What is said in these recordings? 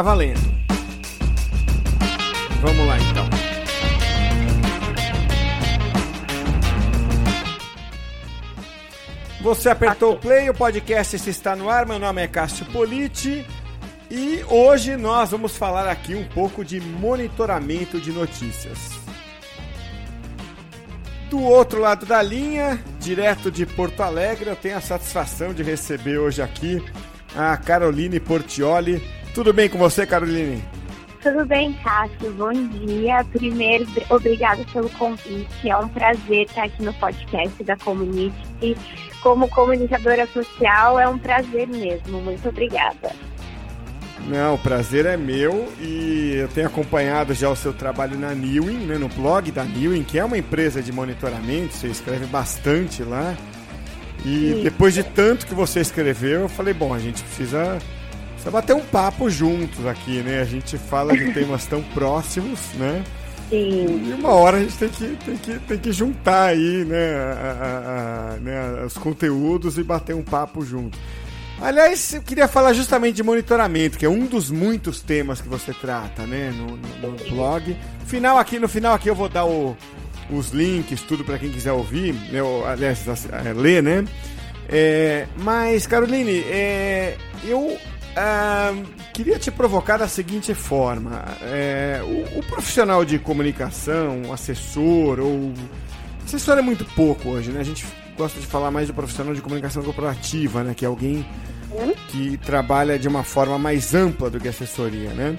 Tá valendo. Vamos lá então. Você apertou o play, o podcast está no ar. Meu nome é Cássio Politi e hoje nós vamos falar aqui um pouco de monitoramento de notícias. Do outro lado da linha, direto de Porto Alegre, eu tenho a satisfação de receber hoje aqui a Caroline Portioli. Tudo bem com você, Caroline? Tudo bem, Cássio. Bom dia. Primeiro, obrigada pelo convite. É um prazer estar aqui no podcast da Community. Como comunicadora social, é um prazer mesmo. Muito obrigada. Não, o prazer é meu e eu tenho acompanhado já o seu trabalho na Newin, né, no blog da Newin, que é uma empresa de monitoramento, você escreve bastante lá. E depois de tanto que você escreveu, eu falei, bom, a gente precisa, precisa bater um papo juntos aqui, né? A gente fala de temas tão próximos, né? Sim. E uma hora a gente tem que, tem que, tem que juntar aí, né, a, a, a, né, os conteúdos e bater um papo junto. Aliás, eu queria falar justamente de monitoramento, que é um dos muitos temas que você trata, né, no, no, no blog. Final aqui, no final aqui eu vou dar o, os links, tudo para quem quiser ouvir, né, ou, aliás, é, ler, né? É, mas, Caroline, é, eu ah, queria te provocar da seguinte forma: é, o, o, profissional de comunicação, assessor, ou. Assessor é muito pouco hoje, né? A gente gosta de falar mais do profissional de comunicação corporativa, né? Que é alguém que trabalha de uma forma mais ampla do que assessoria, né?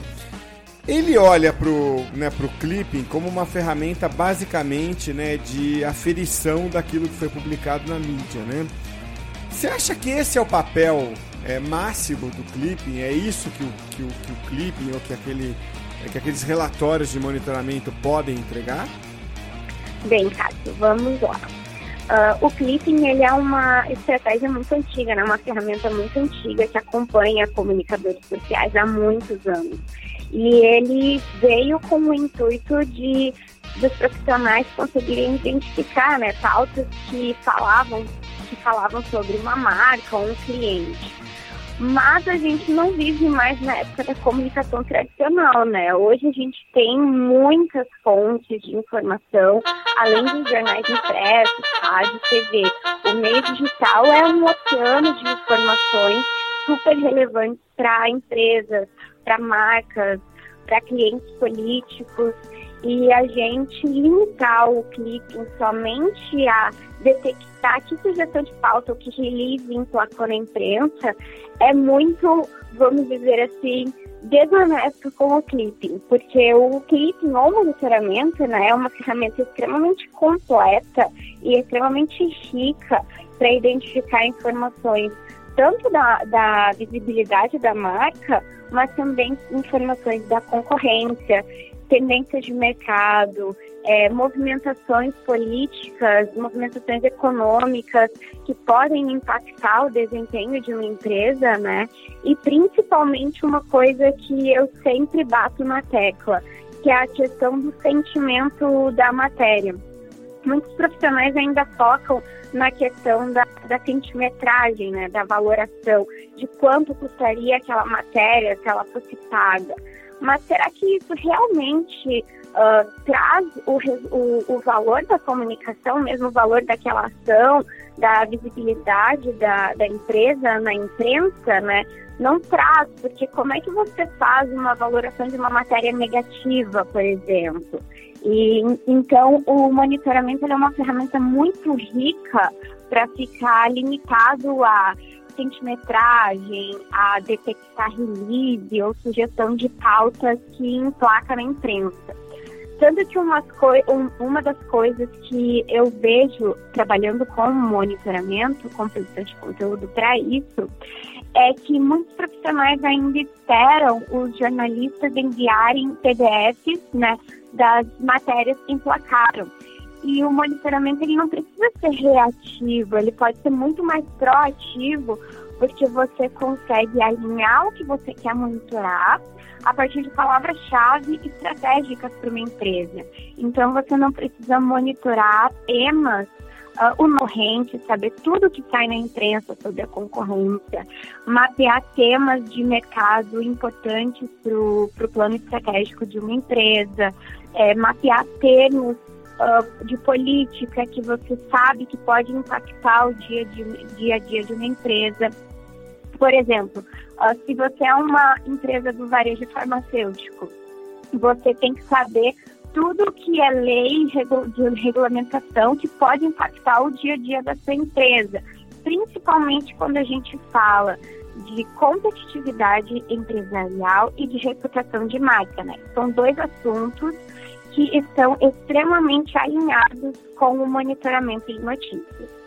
Ele olha pro, né, pro clipping como uma ferramenta basicamente né, de aferição daquilo que foi publicado na mídia, né? Você acha que esse é o papel é, máximo do clipping? É isso que o, que o, que o clipping ou que, aquele, é, que aqueles relatórios de monitoramento podem entregar? Bem, Cássio, vamos lá. Uh, o clipping ele é uma estratégia muito antiga, né? uma ferramenta muito antiga que acompanha comunicadores sociais há muitos anos. E ele veio com o intuito de dos profissionais conseguirem identificar né, pautas que falavam, que falavam sobre uma marca ou um cliente. Mas a gente não vive mais na época da comunicação tradicional, né? Hoje a gente tem muitas fontes de informação, além dos jornais impressos, rádio, TV. O meio digital é um oceano de informações super relevantes para empresas, para marcas, para clientes políticos e a gente limitar o clique somente a detectar que sugestão de pauta ou que release emplacou na imprensa é muito, vamos dizer assim, desonesto com o clipping, porque o clipping ou monitoramento né, é uma ferramenta extremamente completa e extremamente rica para identificar informações tanto da, da visibilidade da marca, mas também informações da concorrência, tendências de mercado, é, movimentações políticas, movimentações econômicas que podem impactar o desempenho de uma empresa, né? E principalmente uma coisa que eu sempre bato na tecla, que é a questão do sentimento da matéria. Muitos profissionais ainda focam na questão da, da centimetragem, né, da valoração, de quanto custaria aquela matéria se ela fosse paga. Mas será que isso realmente uh, traz o, o, o, valor da comunicação, mesmo o valor daquela ação, da visibilidade da, da empresa na imprensa, né? Não traz, porque como é que você faz uma valoração de uma matéria negativa, por exemplo? E então o monitoramento é uma ferramenta muito rica para ficar limitado a centimetragem, a detectar release ou sugestão de pautas que emplaca na imprensa. Tanto que umas um, uma das coisas que eu vejo trabalhando com monitoramento, com produção de conteúdo para isso, é que muitos profissionais ainda esperam os jornalistas enviarem PDFs né, das matérias que emplacaram. E o monitoramento ele não precisa ser reativo, ele pode ser muito mais proativo, porque você consegue alinhar o que você quer monitorar a partir de palavras-chave estratégicas para uma empresa. Então você não precisa monitorar apenas uh, o corrente, saber tudo que sai na imprensa sobre a concorrência, mapear temas de mercado importantes para o plano estratégico de uma empresa, é, mapear termos uh, de política que você sabe que pode impactar o dia, de, dia a dia de uma empresa. Por exemplo, uh, se você é uma empresa do varejo farmacêutico, você tem que saber tudo que é lei de regulamentação que pode impactar o dia a dia da sua empresa, principalmente quando a gente fala de competitividade empresarial e de reputação de marca, né? São dois assuntos que estão extremamente alinhados com o monitoramento de notícias.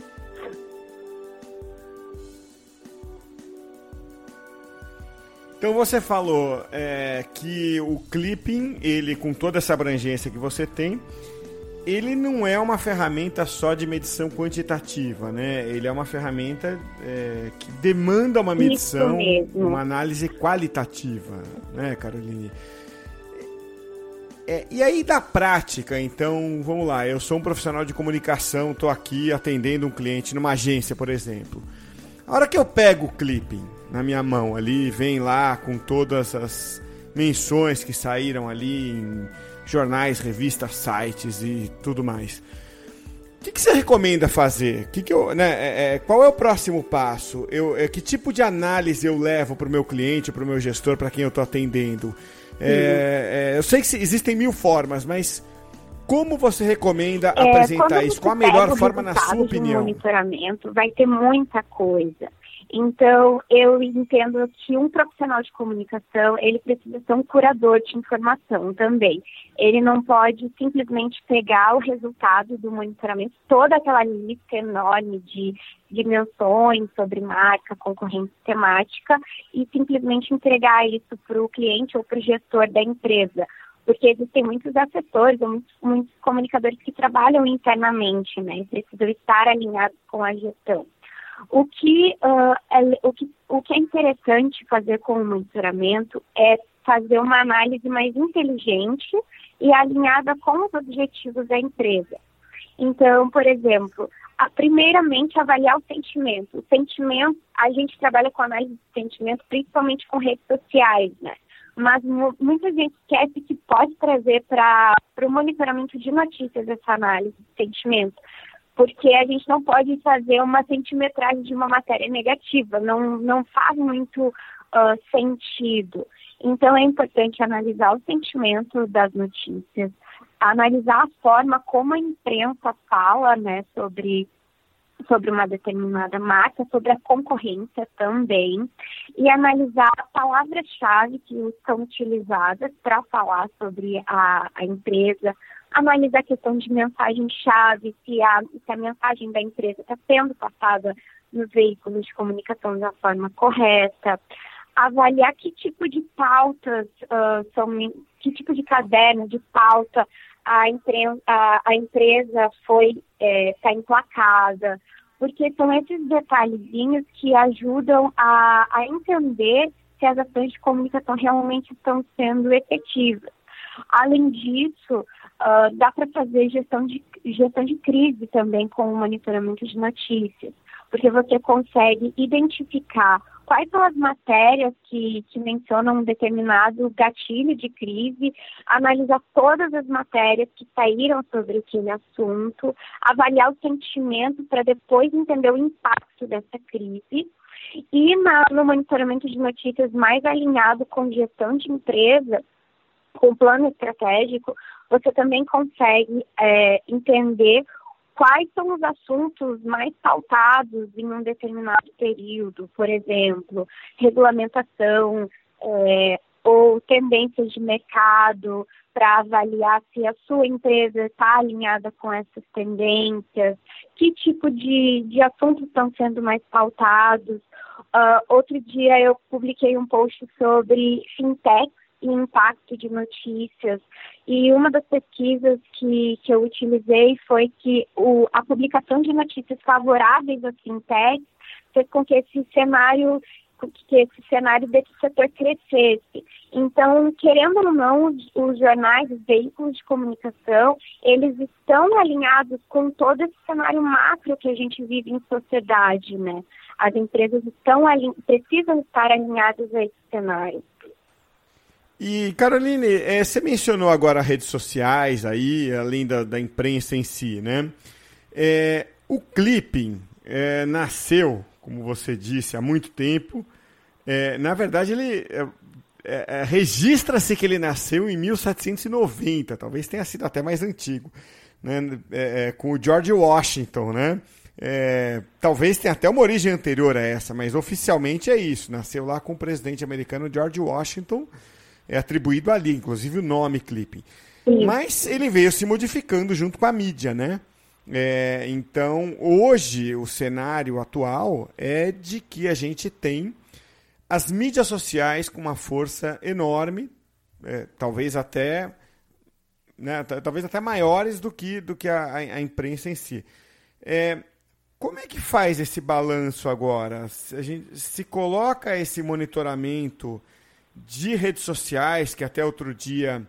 Então você falou é, que o clipping, ele com toda essa abrangência que você tem, ele não é uma ferramenta só de medição quantitativa, né? Ele é uma ferramenta é, que demanda uma medição, uma análise qualitativa, né, Caroline? É, e aí da prática, então, vamos lá, eu sou um profissional de comunicação, estou aqui atendendo um cliente numa agência, por exemplo. A hora que eu pego o clipping na minha mão ali, vem lá com todas as menções que saíram ali em jornais, revistas, sites e tudo mais. O que, que você recomenda fazer? Que que eu, né, é, é, qual é o próximo passo? Eu, é, que tipo de análise eu levo para o meu cliente, para o meu gestor, para quem eu estou atendendo? É, é, eu sei que existem mil formas, mas como você recomenda é, apresentar isso? Qual a melhor forma, na sua opinião? monitoramento vai ter muita coisa. Então, eu entendo que um profissional de comunicação, ele precisa ser um curador de informação também. Ele não pode simplesmente pegar o resultado do monitoramento, toda aquela lista enorme de dimensões sobre marca, concorrência temática, e simplesmente entregar isso para o cliente ou para o gestor da empresa. Porque existem muitos assessores, muitos, muitos comunicadores que trabalham internamente, né? E precisam estar alinhados com a gestão. O que, uh, é, o, que, o que é interessante fazer com o monitoramento é fazer uma análise mais inteligente e alinhada com os objetivos da empresa. Então, por exemplo, a, primeiramente avaliar o sentimento. O sentimento, a gente trabalha com análise de sentimento principalmente com redes sociais, né? Mas muita gente esquece que pode trazer para o monitoramento de notícias essa análise de sentimento porque a gente não pode fazer uma centimetragem de uma matéria negativa, não, não faz muito uh, sentido. Então é importante analisar o sentimento das notícias, analisar a forma como a imprensa fala né, sobre, sobre uma determinada marca, sobre a concorrência também, e analisar palavras-chave que são utilizadas para falar sobre a, a empresa, analisar a questão de mensagem-chave, se a, se a mensagem da empresa está sendo passada nos veículos de comunicação da forma correta, avaliar que tipo de pautas uh, são, que tipo de caderno, de pauta a, empre, a, a empresa foi está é, tá emplacada, porque são esses detalhezinhos que ajudam a, a entender se as ações de comunicação realmente estão sendo efetivas. Além disso, uh, dá para fazer gestão de, gestão de crise também com o monitoramento de notícias, porque você consegue identificar quais são as matérias que, que mencionam um determinado gatilho de crise, analisar todas as matérias que saíram sobre aquele assunto, avaliar o sentimento para depois entender o impacto dessa crise. E na, no monitoramento de notícias mais alinhado com gestão de empresa, com plano estratégico, você também consegue é, entender quais são os assuntos mais pautados em um determinado período, por exemplo, regulamentação é, ou tendências de mercado, para avaliar se a sua empresa está alinhada com essas tendências, que tipo de, de assuntos estão sendo mais pautados. Uh, outro dia eu publiquei um post sobre fintech e impacto de notícias. E uma das pesquisas que, que eu utilizei foi que o, a publicação de notícias favoráveis às fintechs fez com que esse cenário que esse cenário desse setor crescesse. Então, querendo ou não, os jornais, os veículos de comunicação, eles estão alinhados com todo esse cenário macro que a gente vive em sociedade, né? As empresas estão precisam estar alinhadas a esse cenário. E, Caroline, é, você mencionou agora redes sociais aí, além da, da imprensa em si, né? É, o clipping é, nasceu, como você disse, há muito tempo. Na verdade, ele registra-se que ele nasceu em 1790, talvez tenha sido até mais antigo, né? com o George Washington, né? É, talvez tenha até uma origem anterior a essa, mas oficialmente é isso. Nasceu lá com o presidente americano George Washington é atribuído ali, inclusive o nome clipping. Sim. Mas ele veio se modificando junto com a mídia, né? É, então, hoje, o cenário atual é de que a gente tem as mídias sociais com uma força enorme, é, talvez até né, talvez até maiores do que, do que a, a imprensa em si. É, como é que faz esse balanço agora? A gente se coloca esse monitoramento de redes sociais, que até outro dia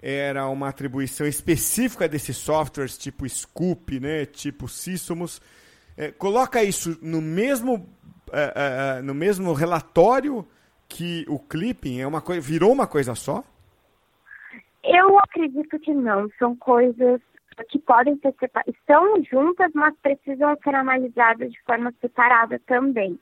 era uma atribuição específica desses softwares, tipo Scoop, né, tipo Sysomos. É, coloca isso no mesmo, é, é, é, no mesmo relatório que o clipping é uma coisa, virou uma coisa só? Eu acredito que não. São coisas que podem ser separadas, estão juntas, mas precisam ser analisadas de forma separada também.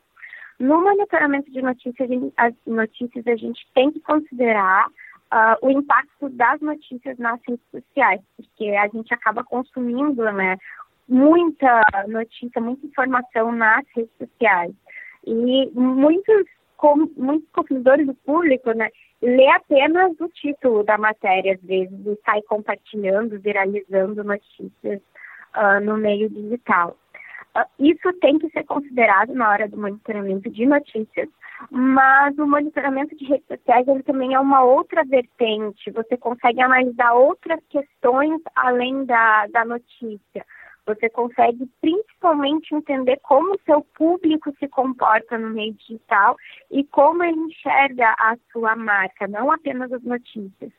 No monitoramento de notícias, as notícias a gente tem que considerar uh, o impacto das notícias nas redes sociais, porque a gente acaba consumindo né, muita notícia, muita informação nas redes sociais. E muitos, com, muitos consumidores do público né, lê apenas o título da matéria, às vezes, e sai compartilhando, viralizando notícias uh, no meio digital. Ah, isso tem que ser considerado na hora do monitoramento de notícias, mas o monitoramento de redes sociais ele também é uma outra vertente. Você consegue analisar outras questões além da, da notícia. Você consegue principalmente entender como o seu público se comporta no meio digital e como ele enxerga a sua marca, não apenas as notícias.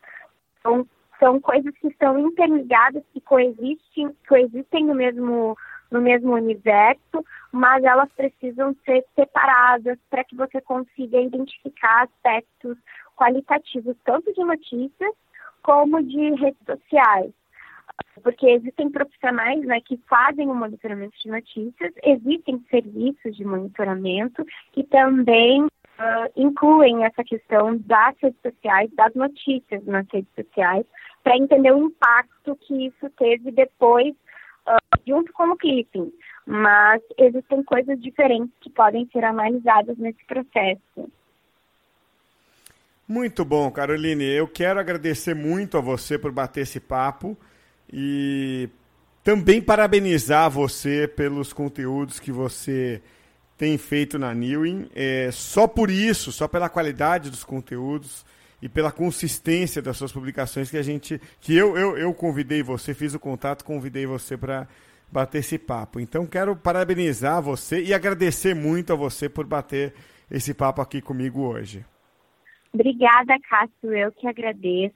Então, são coisas que estão interligadas, que coexistem, coexistem no mesmo no mesmo universo, mas elas precisam ser separadas para que você consiga identificar aspectos qualitativos, tanto de notícias como de redes sociais. Porque existem profissionais né, que fazem o monitoramento de notícias, existem serviços de monitoramento que também uh, incluem essa questão das redes sociais, das notícias nas redes sociais, para entender o impacto que isso teve depois junto com o clipping, mas existem coisas diferentes que podem ser analisadas nesse processo. Muito bom, Caroline. Eu quero agradecer muito a você por bater esse papo e também parabenizar você pelos conteúdos que você tem feito na Newin. É, só por isso, só pela qualidade dos conteúdos, e pela consistência das suas publicações que a gente que eu, eu, eu convidei você, fiz o contato, convidei você para bater esse papo. Então quero parabenizar você e agradecer muito a você por bater esse papo aqui comigo hoje. Obrigada, Cássio. Eu que agradeço.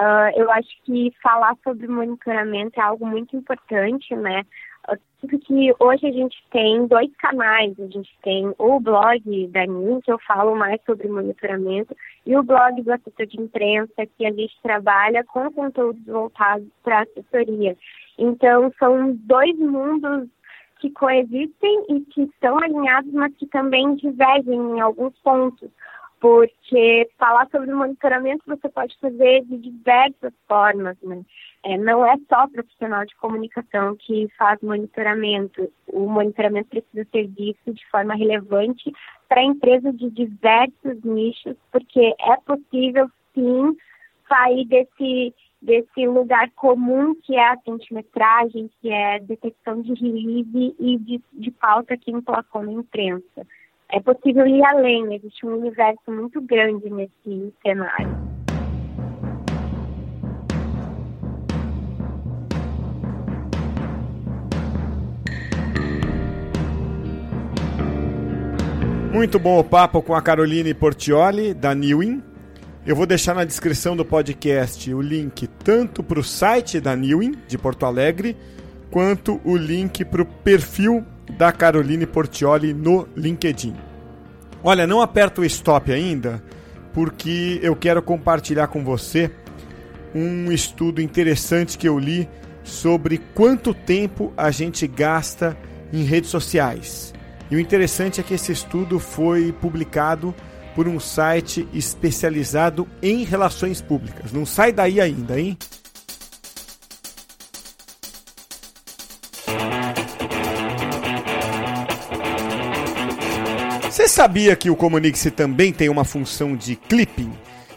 Uh, eu acho que falar sobre monitoramento é algo muito importante, né? Que hoje a gente tem dois canais. A gente tem o blog da NIM, que eu falo mais sobre monitoramento, e o blog do assessor de imprensa, que a gente trabalha com conteúdos voltados para assessoria. Então, são dois mundos que coexistem e que estão alinhados, mas que também divergem em alguns pontos porque falar sobre monitoramento você pode fazer de diversas formas, né? É, não é só profissional de comunicação que faz monitoramento. O monitoramento precisa ser visto de forma relevante para empresas de diversos nichos, porque é possível sim sair desse desse lugar comum que é a centimetragem, que é detecção de release e de, de pauta que emplacou na imprensa é possível ir além, existe um universo muito grande nesse cenário. Muito bom o papo com a Caroline Portioli, da Newin. Eu vou deixar na descrição do podcast o link tanto para o site da Newin, de Porto Alegre, quanto o link para o perfil da Caroline Portioli no LinkedIn. Olha, não aperta o stop ainda, porque eu quero compartilhar com você um estudo interessante que eu li sobre quanto tempo a gente gasta em redes sociais. E o interessante é que esse estudo foi publicado por um site especializado em relações públicas. Não sai daí ainda, hein? Você sabia que o Comunique-se também tem uma função de clipping?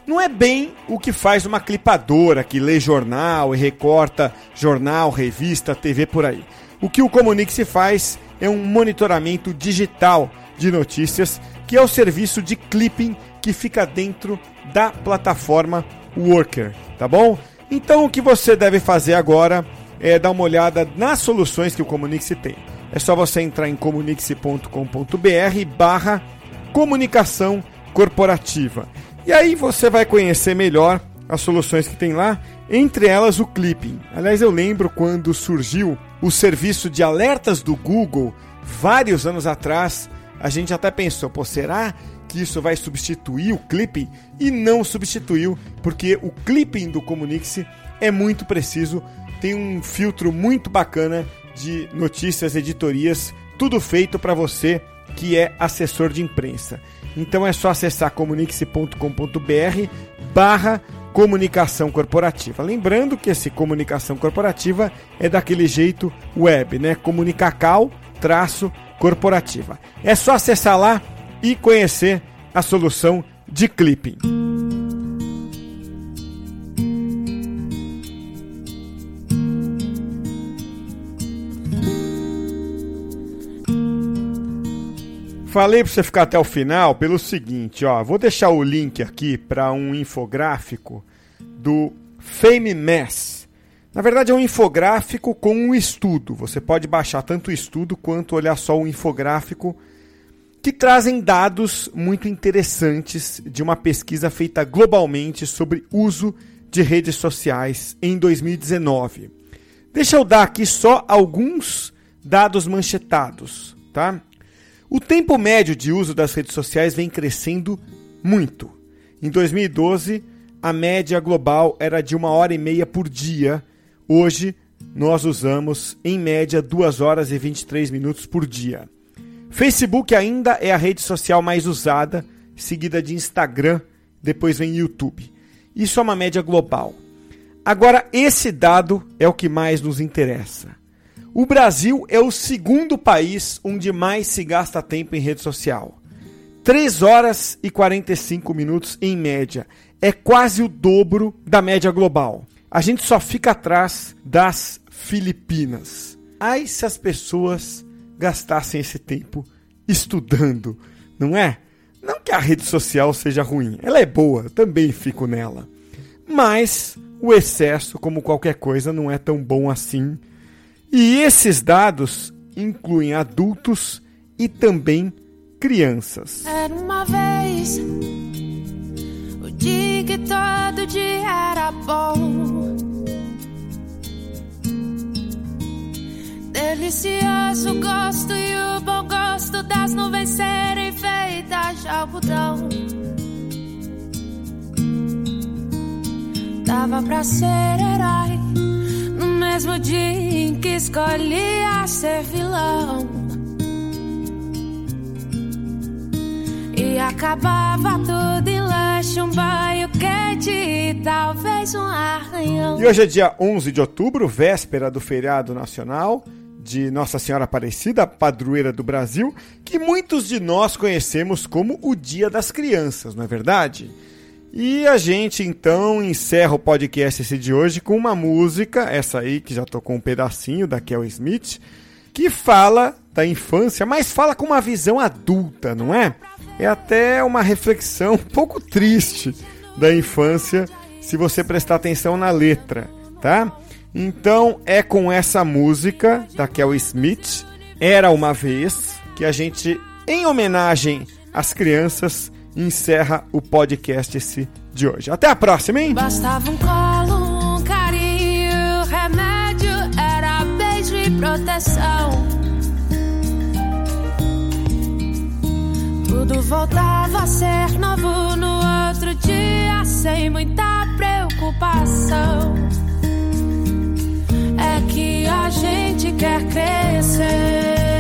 Não é bem o que faz uma clipadora que lê jornal e recorta jornal, revista, TV por aí. O que o Comunique-se faz é um monitoramento digital de notícias, que é o serviço de clipping que fica dentro da plataforma Worker, tá bom? Então o que você deve fazer agora é dar uma olhada nas soluções que o Comunique-se tem. É só você entrar em comunique-se.com.br barra comunicação corporativa. E aí você vai conhecer melhor as soluções que tem lá, entre elas o Clipping. Aliás, eu lembro quando surgiu o serviço de alertas do Google, vários anos atrás, a gente até pensou, pô, será que isso vai substituir o Clipping? E não substituiu, porque o Clipping do Comunique-se é muito preciso, tem um filtro muito bacana de notícias, editorias, tudo feito para você que é assessor de imprensa. Então é só acessar comunique-se.com.br barra comunicação corporativa. Lembrando que esse comunicação corporativa é daquele jeito web, né? Comunicacal traço corporativa. É só acessar lá e conhecer a solução de clipping. Falei para você ficar até o final pelo seguinte, ó, vou deixar o link aqui para um infográfico do Fame Mass. Na verdade é um infográfico com um estudo. Você pode baixar tanto o estudo quanto olhar só o infográfico que trazem dados muito interessantes de uma pesquisa feita globalmente sobre uso de redes sociais em 2019. Deixa eu dar aqui só alguns dados manchetados, tá? O tempo médio de uso das redes sociais vem crescendo muito. Em 2012, a média global era de uma hora e meia por dia. Hoje, nós usamos, em média, 2 horas e 23 minutos por dia. Facebook ainda é a rede social mais usada, seguida de Instagram, depois vem YouTube. Isso é uma média global. Agora, esse dado é o que mais nos interessa. O Brasil é o segundo país onde mais se gasta tempo em rede social. 3 horas e 45 minutos em média. É quase o dobro da média global. A gente só fica atrás das Filipinas. Ai se as pessoas gastassem esse tempo estudando, não é? Não que a rede social seja ruim, ela é boa, também fico nela. Mas o excesso, como qualquer coisa, não é tão bom assim e esses dados incluem adultos e também crianças. Era uma vez o dia que todo dia era bom. Delicioso gosto e o bom gosto das nuvens serem feitas de algodão. Dava pra ser herói mesmo dia em que escolhia ser vilão. E acabava tudo em lanche, um banho quente e talvez um arranhão. E hoje é dia 11 de outubro, véspera do feriado nacional de Nossa Senhora Aparecida, padroeira do Brasil, que muitos de nós conhecemos como o Dia das Crianças, não é verdade? E a gente então encerra o podcast esse de hoje com uma música, essa aí que já tocou um pedacinho da Kel Smith, que fala da infância, mas fala com uma visão adulta, não é? É até uma reflexão um pouco triste da infância, se você prestar atenção na letra, tá? Então é com essa música da Kel Smith, Era uma vez, que a gente, em homenagem as crianças encerra o podcast esse de hoje. Até a próxima, hein? Bastava um colo, um carinho, remédio era beijo e proteção. Tudo voltava a ser novo no outro dia, sem muita preocupação. É que a gente quer crescer.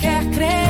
Quer crescer.